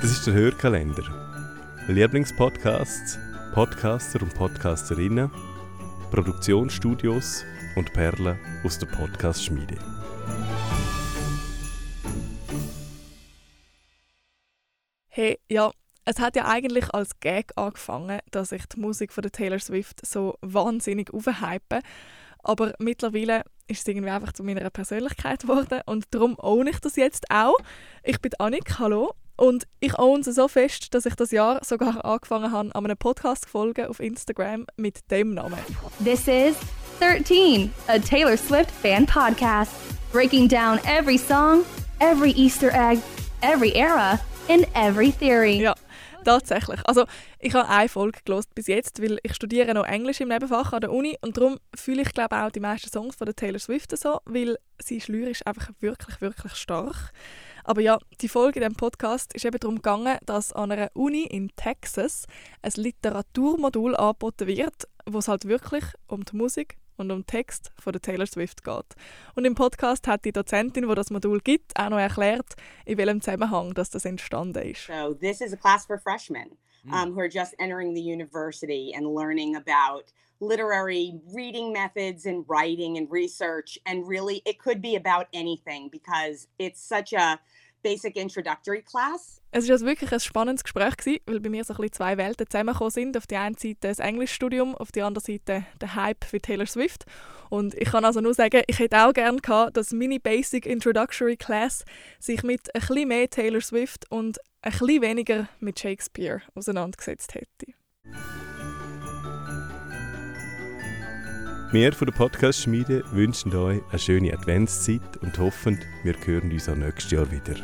Das ist der Hörkalender. Lieblingspodcasts, Podcaster und Podcasterinnen, Produktionsstudios und Perlen aus der Podcast-Schmiede. Hey, ja, es hat ja eigentlich als Gag angefangen, dass ich die Musik von Taylor Swift so wahnsinnig aufhype. Aber mittlerweile ist es irgendwie einfach zu meiner Persönlichkeit geworden und darum own ich das jetzt auch. Ich bin Annik, hallo. Und ich own sie so fest, dass ich das Jahr sogar angefangen habe, an einem Podcast zu folgen auf Instagram mit dem Namen. This is 13, a Taylor Swift fan podcast, breaking down every song, every Easter egg, every era, and every theory. Ja, tatsächlich. Also ich habe eine Folge gelost bis jetzt, weil ich studiere noch Englisch im Nebenfach an der Uni und darum fühle ich glaube auch die meisten Songs von der Taylor Swift so, weil sie ist lyrisch einfach wirklich, wirklich stark. Aber ja, die Folge in diesem Podcast ist eben darum gegangen, dass an einer Uni in Texas ein Literaturmodul angeboten wird, wo es halt wirklich um die Musik und um Text von der Taylor Swift geht. Und im Podcast hat die Dozentin, die das Modul gibt, auch noch erklärt, in welchem Zusammenhang dass das entstanden ist. So this is a class for freshmen um, who are just entering the university and learning about literary reading methods and writing and research. And really, it could be about anything because it's such a basic introductory class. Es war also wirklich ein spannendes Gespräch, gewesen, weil bei mir so ein bisschen zwei Welten zusammengekommen sind. Auf der einen Seite das Englischstudium, auf der anderen Seite der Hype für Taylor Swift. Und ich kann also nur sagen, ich hätte auch gerne gehabt, dass meine Basic Introductory Class sich mit ein bisschen mehr Taylor Swift und ein bisschen weniger mit Shakespeare auseinandergesetzt hätte. Wir von der Podcast-Schmiede wünschen euch eine schöne Adventszeit und hoffen, wir hören uns auch nächstes Jahr wieder.